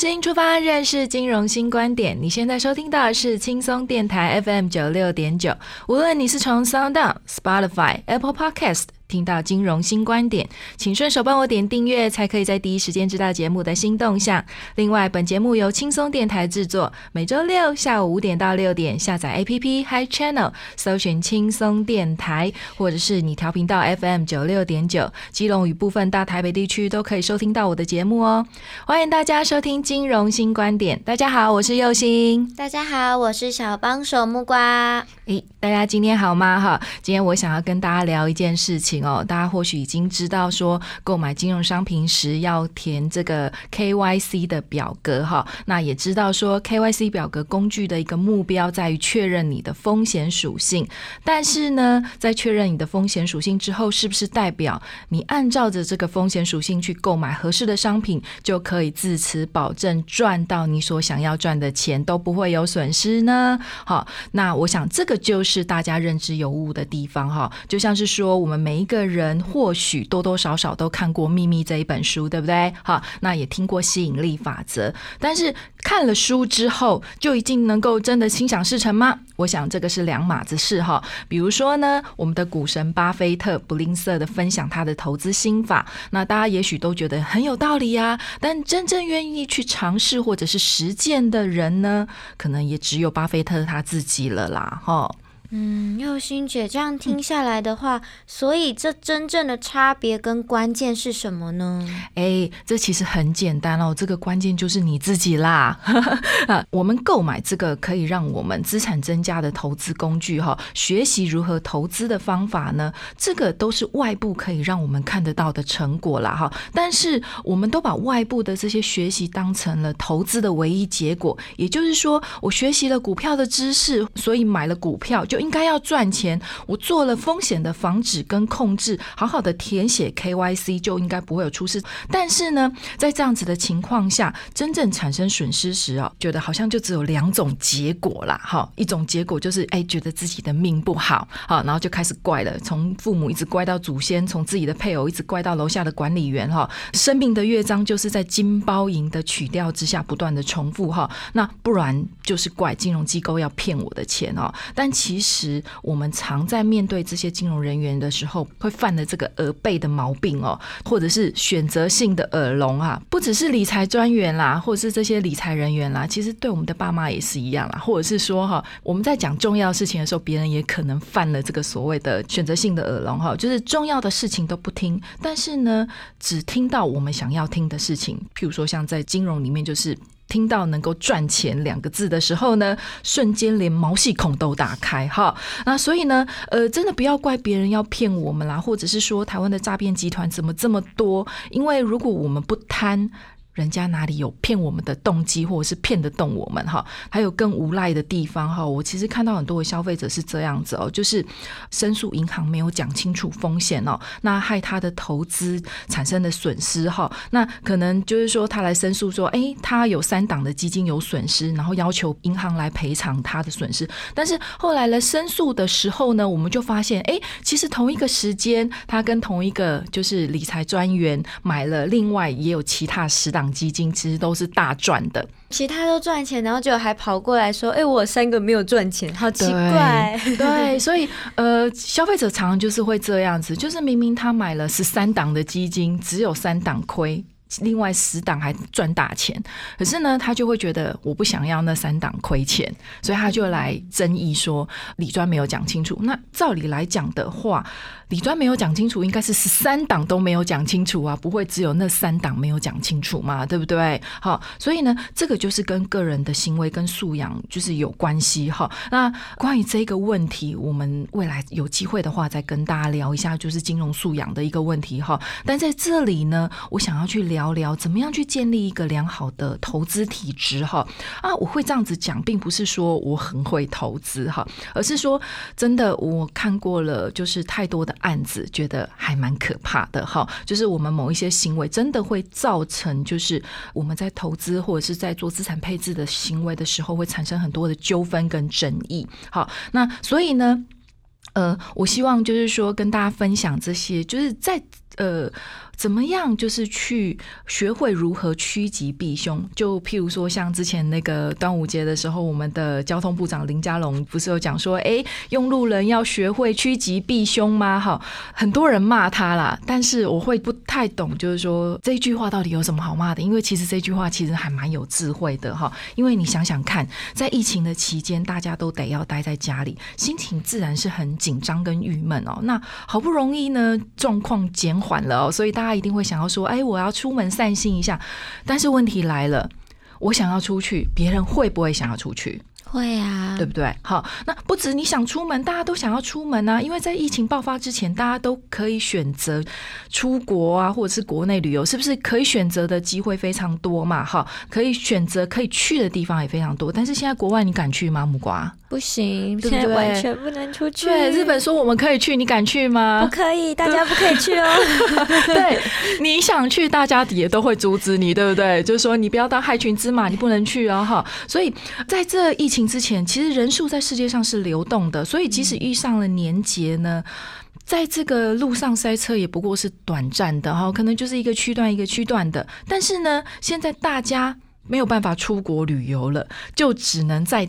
新出发，认识金融新观点。你现在收听到的是轻松电台 FM 九六点九。无论你是从 Sound、Spotify、Apple Podcast。听到金融新观点，请顺手帮我点订阅，才可以在第一时间知道节目的新动向。另外，本节目由轻松电台制作，每周六下午五点到六点，下载 APP Hi Channel，搜寻轻松电台，或者是你调频道 FM 九六点九，基隆与部分大台北地区都可以收听到我的节目哦。欢迎大家收听金融新观点。大家好，我是佑星。大家好，我是小帮手木瓜。诶，大家今天好吗？哈，今天我想要跟大家聊一件事情。哦，大家或许已经知道说，购买金融商品时要填这个 KYC 的表格哈。那也知道说，KYC 表格工具的一个目标在于确认你的风险属性。但是呢，在确认你的风险属性之后，是不是代表你按照着这个风险属性去购买合适的商品，就可以自此保证赚到你所想要赚的钱，都不会有损失呢？好，那我想这个就是大家认知有误的地方哈。就像是说，我们每个人或许多多少少都看过《秘密》这一本书，对不对？好，那也听过吸引力法则，但是看了书之后，就一定能够真的心想事成吗？我想这个是两码子事哈。比如说呢，我们的股神巴菲特不吝啬的分享他的投资心法，那大家也许都觉得很有道理呀。但真正愿意去尝试或者是实践的人呢，可能也只有巴菲特他自己了啦，哈。嗯，佑心姐这样听下来的话，所以这真正的差别跟关键是什么呢？哎，这其实很简单哦，这个关键就是你自己啦。啊，我们购买这个可以让我们资产增加的投资工具哈，学习如何投资的方法呢？这个都是外部可以让我们看得到的成果啦哈。但是我们都把外部的这些学习当成了投资的唯一结果，也就是说，我学习了股票的知识，所以买了股票就。应该要赚钱，我做了风险的防止跟控制，好好的填写 KYC 就应该不会有出事。但是呢，在这样子的情况下，真正产生损失时哦，觉得好像就只有两种结果啦。哈，一种结果就是哎，觉得自己的命不好，好，然后就开始怪了，从父母一直怪到祖先，从自己的配偶一直怪到楼下的管理员，哈，生命的乐章就是在金包银的曲调之下不断的重复，哈，那不然就是怪金融机构要骗我的钱哦，但其实。实我们常在面对这些金融人员的时候，会犯的这个耳背的毛病哦，或者是选择性的耳聋啊，不只是理财专员啦，或者是这些理财人员啦，其实对我们的爸妈也是一样啦，或者是说哈，我们在讲重要事情的时候，别人也可能犯了这个所谓的选择性的耳聋哈，就是重要的事情都不听，但是呢，只听到我们想要听的事情，譬如说像在金融里面就是。听到能够赚钱两个字的时候呢，瞬间连毛细孔都打开哈。那所以呢，呃，真的不要怪别人要骗我们啦，或者是说台湾的诈骗集团怎么这么多？因为如果我们不贪。人家哪里有骗我们的动机，或者是骗得动我们哈？还有更无赖的地方哈。我其实看到很多的消费者是这样子哦，就是申诉银行没有讲清楚风险哦，那害他的投资产生的损失哈。那可能就是说他来申诉说，哎，他有三档的基金有损失，然后要求银行来赔偿他的损失。但是后来来申诉的时候呢，我们就发现，哎，其实同一个时间，他跟同一个就是理财专员买了另外也有其他十档。基金其实都是大赚的，其他都赚钱，然后就还跑过来说：“哎，我三个没有赚钱，好奇怪。”对，所以呃，消费者常常就是会这样子，就是明明他买了十三档的基金，只有三档亏。另外十档还赚大钱。可是呢，他就会觉得我不想要那三档亏钱，所以他就来争议说李专没有讲清楚。那照理来讲的话，李专没有讲清楚，应该是十三档都没有讲清楚啊，不会只有那三档没有讲清楚嘛，对不对？好，所以呢，这个就是跟个人的行为跟素养就是有关系哈。那关于这个问题，我们未来有机会的话再跟大家聊一下，就是金融素养的一个问题哈。但在这里呢，我想要去聊聊聊怎么样去建立一个良好的投资体质哈。啊，我会这样子讲，并不是说我很会投资哈，而是说真的，我看过了就是太多的。案子觉得还蛮可怕的哈，就是我们某一些行为真的会造成，就是我们在投资或者是在做资产配置的行为的时候，会产生很多的纠纷跟争议。好，那所以呢，呃，我希望就是说跟大家分享这些，就是在呃。怎么样？就是去学会如何趋吉避凶。就譬如说，像之前那个端午节的时候，我们的交通部长林佳龙不是有讲说，哎，用路人要学会趋吉避凶吗？哈，很多人骂他啦，但是我会不太懂，就是说这句话到底有什么好骂的？因为其实这句话其实还蛮有智慧的哈。因为你想想看，在疫情的期间，大家都得要待在家里，心情自然是很紧张跟郁闷哦。那好不容易呢，状况减缓了哦，所以大家。一定会想要说：“哎，我要出门散心一下。”但是问题来了，我想要出去，别人会不会想要出去？会啊，对不对？好，那不止你想出门，大家都想要出门啊。因为在疫情爆发之前，大家都可以选择出国啊，或者是国内旅游，是不是可以选择的机会非常多嘛？哈，可以选择可以去的地方也非常多。但是现在国外你敢去吗？木瓜不行，现在完全不能出去。对，日本说我们可以去，你敢去吗？不可以，大家不可以去哦。对，你想去，大家也都会阻止你，对不对？就是说你不要当害群之马，你不能去啊。哈。所以在这疫情。之前其实人数在世界上是流动的，所以即使遇上了年节呢，在这个路上塞车也不过是短暂的哈，可能就是一个区段一个区段的。但是呢，现在大家没有办法出国旅游了，就只能在。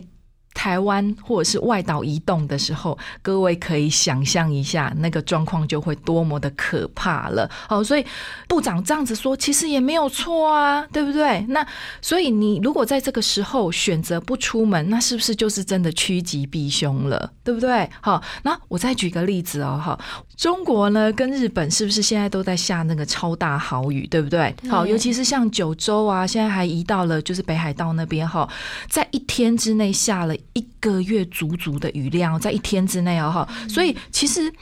台湾或者是外岛移动的时候，各位可以想象一下，那个状况就会多么的可怕了。好，所以部长这样子说，其实也没有错啊，对不对？那所以你如果在这个时候选择不出门，那是不是就是真的趋吉避凶了，对不对？好，那我再举个例子哦，哈，中国呢跟日本是不是现在都在下那个超大豪雨，对不对？好，尤其是像九州啊，现在还移到了就是北海道那边，哈，在一天之内下了。一个月足足的雨量，在一天之内哦，哈，所以其实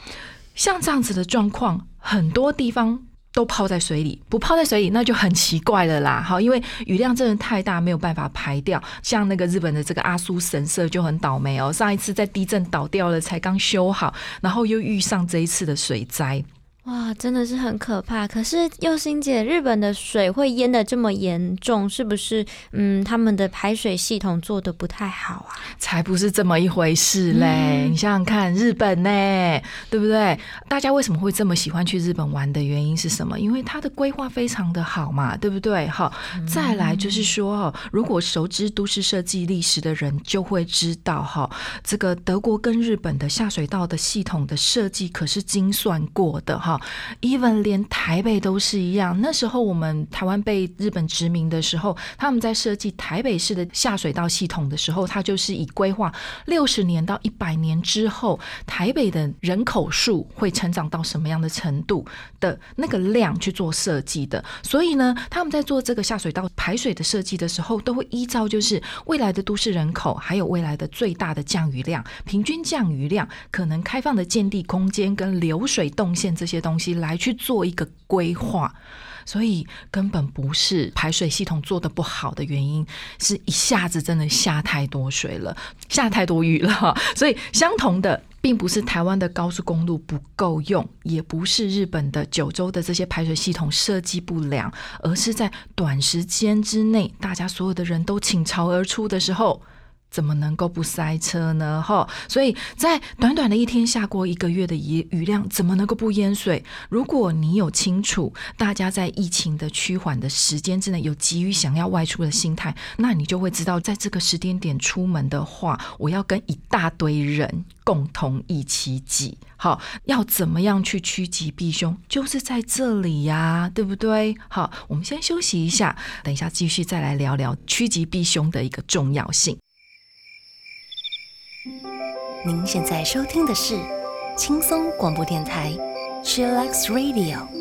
像这样子的状况，很多地方都泡在水里，不泡在水里那就很奇怪了啦，哈，因为雨量真的太大，没有办法排掉。像那个日本的这个阿苏神社就很倒霉哦，上一次在地震倒掉了，才刚修好，然后又遇上这一次的水灾。哇，真的是很可怕。可是佑心姐，日本的水会淹的这么严重，是不是？嗯，他们的排水系统做的不太好啊？才不是这么一回事嘞！你想想看，日本呢，对不对？大家为什么会这么喜欢去日本玩的原因是什么？因为它的规划非常的好嘛，对不对？好，再来就是说，如果熟知都市设计历史的人就会知道，哈，这个德国跟日本的下水道的系统的设计可是精算过的，哈。Even 连台北都是一样。那时候我们台湾被日本殖民的时候，他们在设计台北市的下水道系统的时候，它就是以规划六十年到一百年之后台北的人口数会成长到什么样的程度的那个量去做设计的。所以呢，他们在做这个下水道排水的设计的时候，都会依照就是未来的都市人口，还有未来的最大的降雨量、平均降雨量、可能开放的建地空间跟流水动线这些东西来去做一个规划，所以根本不是排水系统做的不好的原因，是一下子真的下太多水了，下太多雨了。所以相同的，并不是台湾的高速公路不够用，也不是日本的九州的这些排水系统设计不良，而是在短时间之内，大家所有的人都倾巢而出的时候。怎么能够不塞车呢？哈，所以在短短的一天下过一个月的雨雨量，怎么能够不淹水？如果你有清楚大家在疫情的趋缓的时间之内有急于想要外出的心态，那你就会知道，在这个时间点出门的话，我要跟一大堆人共同一起挤。好，要怎么样去趋吉避凶？就是在这里呀，对不对？好，我们先休息一下，等一下继续再来聊聊趋吉避凶的一个重要性。您现在收听的是轻松广播电台，Chillax Radio。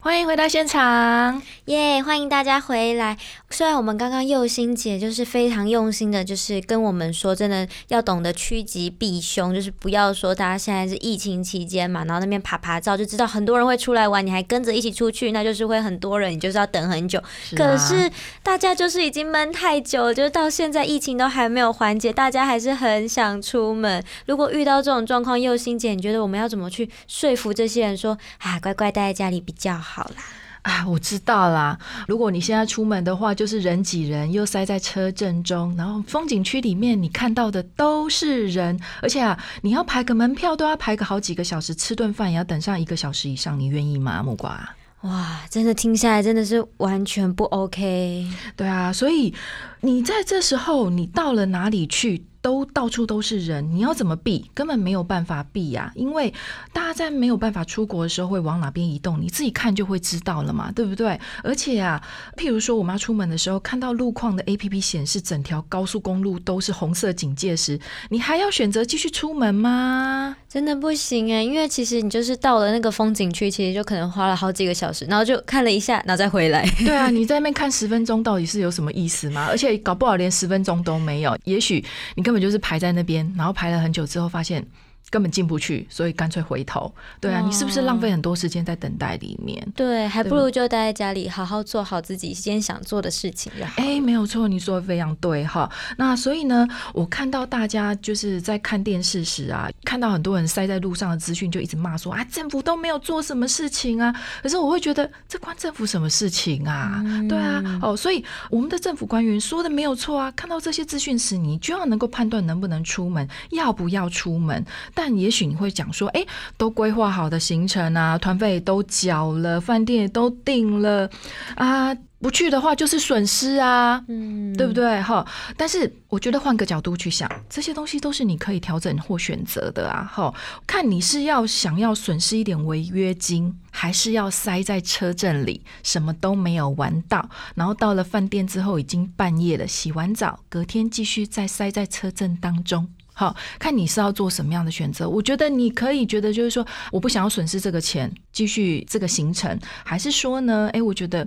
欢迎回到现场，耶！欢迎大家回来。虽然我们刚刚佑心姐就是非常用心的，就是跟我们说，真的要懂得趋吉避凶，就是不要说大家现在是疫情期间嘛，然后那边爬爬照就知道很多人会出来玩，你还跟着一起出去，那就是会很多人，你就是要等很久。可是大家就是已经闷太久了，就是到现在疫情都还没有缓解，大家还是很想出门。如果遇到这种状况，佑心姐，你觉得我们要怎么去说服这些人说啊，乖乖待在家里比较好？好啦，啊，我知道啦。如果你现在出门的话，就是人挤人，又塞在车阵中，然后风景区里面你看到的都是人，而且啊，你要排个门票都要排个好几个小时，吃顿饭也要等上一个小时以上，你愿意吗？木瓜？哇，真的听下来真的是完全不 OK。对啊，所以你在这时候，你到了哪里去？都到处都是人，你要怎么避？根本没有办法避呀！因为大家在没有办法出国的时候，会往哪边移动？你自己看就会知道了嘛，对不对？而且啊，譬如说，我妈出门的时候，看到路况的 A P P 显示整条高速公路都是红色警戒时，你还要选择继续出门吗？真的不行哎，因为其实你就是到了那个风景区，其实就可能花了好几个小时，然后就看了一下，然后再回来。对啊，你在那边看十分钟，到底是有什么意思吗？而且搞不好连十分钟都没有，也许你根本就是排在那边，然后排了很久之后发现。根本进不去，所以干脆回头。对啊，你是不是浪费很多时间在等待里面？对，还不如就待在家里，好好做好自己今天想做的事情。哎，没有错，你说的非常对哈。那所以呢，我看到大家就是在看电视时啊，看到很多人塞在路上的资讯，就一直骂说啊，政府都没有做什么事情啊。可是我会觉得，这关政府什么事情啊？对啊，哦，所以我们的政府官员说的没有错啊。看到这些资讯时，你就要能够判断能不能出门，要不要出门。但也许你会讲说，哎，都规划好的行程啊，团费都缴了，饭店也都订了啊，不去的话就是损失啊，嗯，对不对？哈，但是我觉得换个角度去想，这些东西都是你可以调整或选择的啊，哈，看你是要想要损失一点违约金，还是要塞在车阵里，什么都没有玩到，然后到了饭店之后已经半夜了，洗完澡，隔天继续再塞在车阵当中。好看你是要做什么样的选择？我觉得你可以觉得就是说，我不想要损失这个钱，继续这个行程，还是说呢？诶，我觉得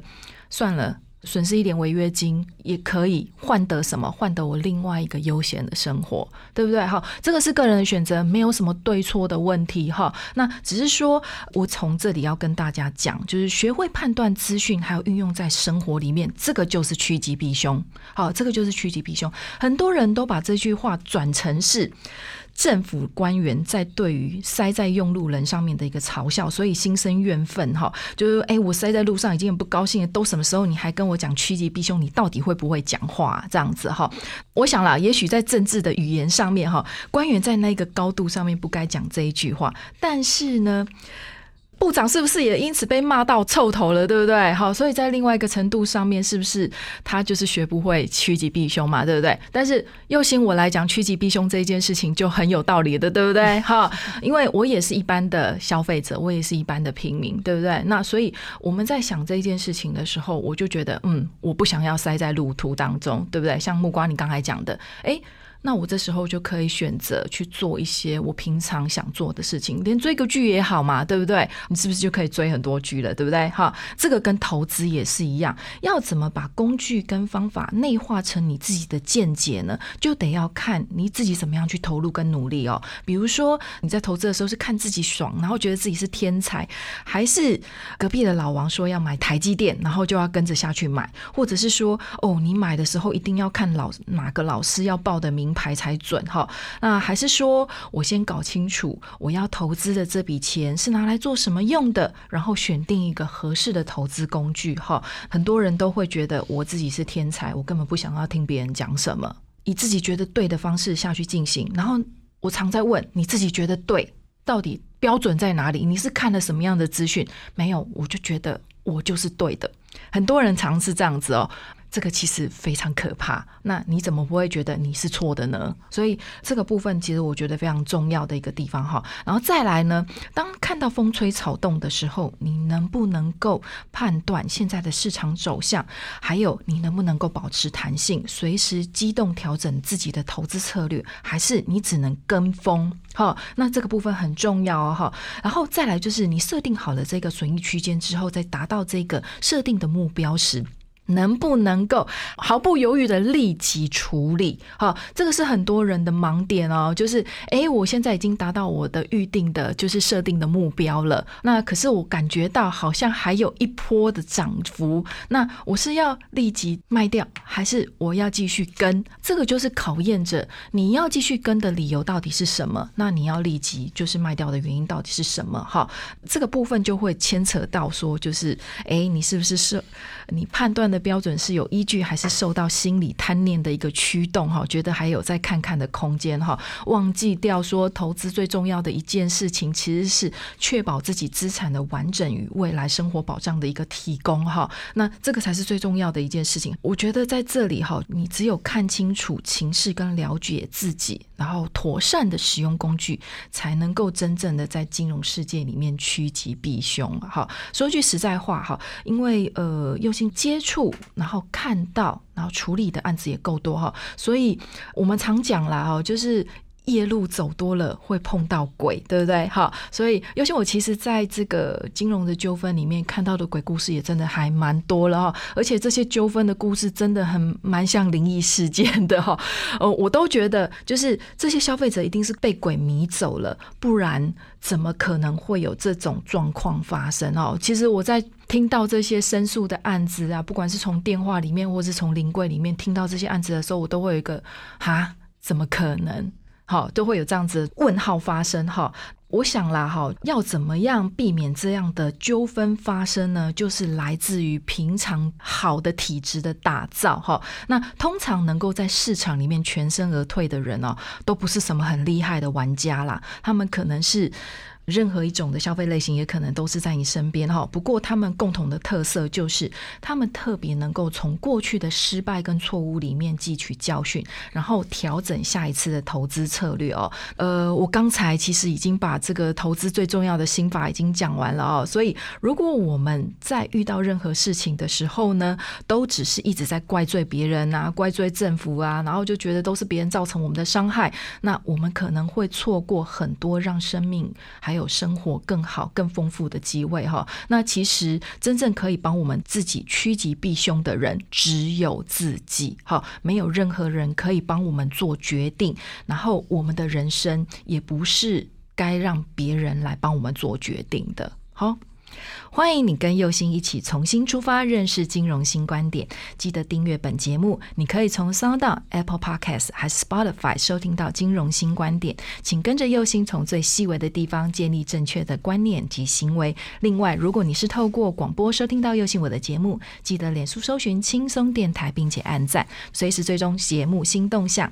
算了。损失一点违约金也可以换得什么？换得我另外一个悠闲的生活，对不对？哈，这个是个人的选择，没有什么对错的问题哈。那只是说我从这里要跟大家讲，就是学会判断资讯，还有运用在生活里面，这个就是趋吉避凶。好，这个就是趋吉避凶。很多人都把这句话转成是。政府官员在对于塞在用路人上面的一个嘲笑，所以心生怨愤哈，就是哎，我塞在路上已经很不高兴了，都什么时候你还跟我讲趋吉避凶？你到底会不会讲话？这样子哈，我想啦，也许在政治的语言上面哈，官员在那个高度上面不该讲这一句话，但是呢。部长是不是也因此被骂到臭头了，对不对？好，所以在另外一个程度上面，是不是他就是学不会趋吉避凶嘛，对不对？但是又行我来讲，趋吉避凶这一件事情就很有道理的，对不对？哈，因为我也是一般的消费者，我也是一般的平民，对不对？那所以我们在想这一件事情的时候，我就觉得，嗯，我不想要塞在路途当中，对不对？像木瓜你刚才讲的，哎。那我这时候就可以选择去做一些我平常想做的事情，连追个剧也好嘛，对不对？你是不是就可以追很多剧了，对不对？哈，这个跟投资也是一样，要怎么把工具跟方法内化成你自己的见解呢？就得要看你自己怎么样去投入跟努力哦。比如说你在投资的时候是看自己爽，然后觉得自己是天才，还是隔壁的老王说要买台积电，然后就要跟着下去买，或者是说哦，你买的时候一定要看老哪个老师要报的名。名牌才准哈？那还是说我先搞清楚我要投资的这笔钱是拿来做什么用的，然后选定一个合适的投资工具哈？很多人都会觉得我自己是天才，我根本不想要听别人讲什么，以自己觉得对的方式下去进行。然后我常在问你自己觉得对，到底标准在哪里？你是看了什么样的资讯？没有，我就觉得我就是对的。很多人尝试这样子哦。这个其实非常可怕，那你怎么不会觉得你是错的呢？所以这个部分其实我觉得非常重要的一个地方哈。然后再来呢，当看到风吹草动的时候，你能不能够判断现在的市场走向？还有你能不能够保持弹性，随时机动调整自己的投资策略？还是你只能跟风？哈，那这个部分很重要哦哈。然后再来就是你设定好了这个损益区间之后，再达到这个设定的目标时。能不能够毫不犹豫的立即处理？哈，这个是很多人的盲点哦。就是，哎，我现在已经达到我的预定的，就是设定的目标了。那可是我感觉到好像还有一波的涨幅。那我是要立即卖掉，还是我要继续跟？这个就是考验着你要继续跟的理由到底是什么？那你要立即就是卖掉的原因到底是什么？哈，这个部分就会牵扯到说，就是，哎，你是不是是？你判断的标准是有依据，还是受到心理贪念的一个驱动？哈，觉得还有再看看的空间？哈，忘记掉说投资最重要的一件事情，其实是确保自己资产的完整与未来生活保障的一个提供。哈，那这个才是最重要的一件事情。我觉得在这里哈，你只有看清楚情势跟了解自己，然后妥善的使用工具，才能够真正的在金融世界里面趋吉避凶。哈，说句实在话哈，因为呃用心。接触，然后看到，然后处理的案子也够多哈，所以我们常讲啦哈，就是夜路走多了会碰到鬼，对不对？哈，所以尤其我其实在这个金融的纠纷里面看到的鬼故事也真的还蛮多了哈，而且这些纠纷的故事真的很蛮像灵异事件的哈，呃，我都觉得就是这些消费者一定是被鬼迷走了，不然怎么可能会有这种状况发生哦？其实我在。听到这些申诉的案子啊，不管是从电话里面，或是从临柜里面听到这些案子的时候，我都会有一个哈，怎么可能？好，都会有这样子问号发生。哈，我想啦，哈，要怎么样避免这样的纠纷发生呢？就是来自于平常好的体质的打造。哈，那通常能够在市场里面全身而退的人哦，都不是什么很厉害的玩家啦，他们可能是。任何一种的消费类型也可能都是在你身边哈，不过他们共同的特色就是他们特别能够从过去的失败跟错误里面汲取教训，然后调整下一次的投资策略哦。呃，我刚才其实已经把这个投资最重要的心法已经讲完了哦，所以如果我们在遇到任何事情的时候呢，都只是一直在怪罪别人啊，怪罪政府啊，然后就觉得都是别人造成我们的伤害，那我们可能会错过很多让生命还有。有生活更好、更丰富的机会哈。那其实真正可以帮我们自己趋吉避凶的人，只有自己。哈，没有任何人可以帮我们做决定。然后，我们的人生也不是该让别人来帮我们做决定的。好。欢迎你跟右星一起重新出发，认识金融新观点。记得订阅本节目，你可以从 Sound、Apple Podcast 还是 Spotify 收听到金融新观点。请跟着右星从最细微的地方建立正确的观念及行为。另外，如果你是透过广播收听到右星我的节目，记得脸书搜寻轻松电台，并且按赞，随时追踪节目新动向。